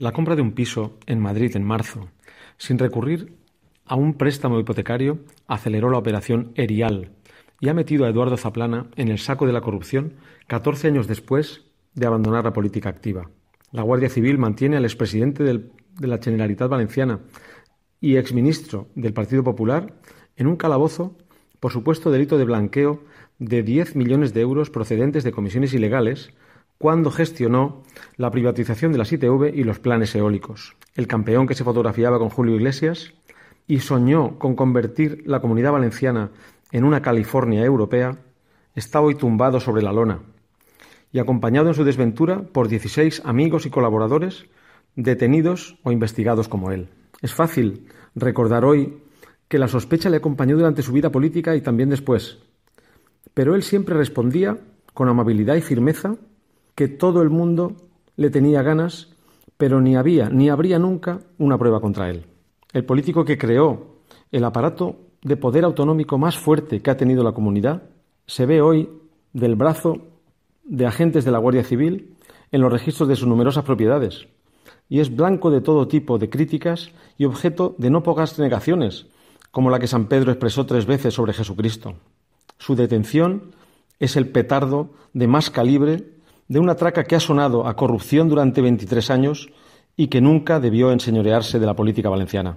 La compra de un piso en Madrid en marzo, sin recurrir a un préstamo hipotecario, aceleró la operación Erial y ha metido a Eduardo Zaplana en el saco de la corrupción 14 años después de abandonar la política activa. La Guardia Civil mantiene al expresidente del, de la Generalitat Valenciana y exministro del Partido Popular en un calabozo por supuesto delito de blanqueo de 10 millones de euros procedentes de comisiones ilegales cuando gestionó la privatización de las ITV y los planes eólicos. El campeón que se fotografiaba con Julio Iglesias y soñó con convertir la comunidad valenciana en una California europea, está hoy tumbado sobre la lona y acompañado en su desventura por 16 amigos y colaboradores detenidos o investigados como él. Es fácil recordar hoy que la sospecha le acompañó durante su vida política y también después, pero él siempre respondía con amabilidad y firmeza que todo el mundo le tenía ganas, pero ni había ni habría nunca una prueba contra él. El político que creó el aparato de poder autonómico más fuerte que ha tenido la comunidad se ve hoy del brazo de agentes de la Guardia Civil en los registros de sus numerosas propiedades y es blanco de todo tipo de críticas y objeto de no pocas negaciones, como la que San Pedro expresó tres veces sobre Jesucristo. Su detención es el petardo de más calibre de una traca que ha sonado a corrupción durante 23 años y que nunca debió enseñorearse de la política valenciana.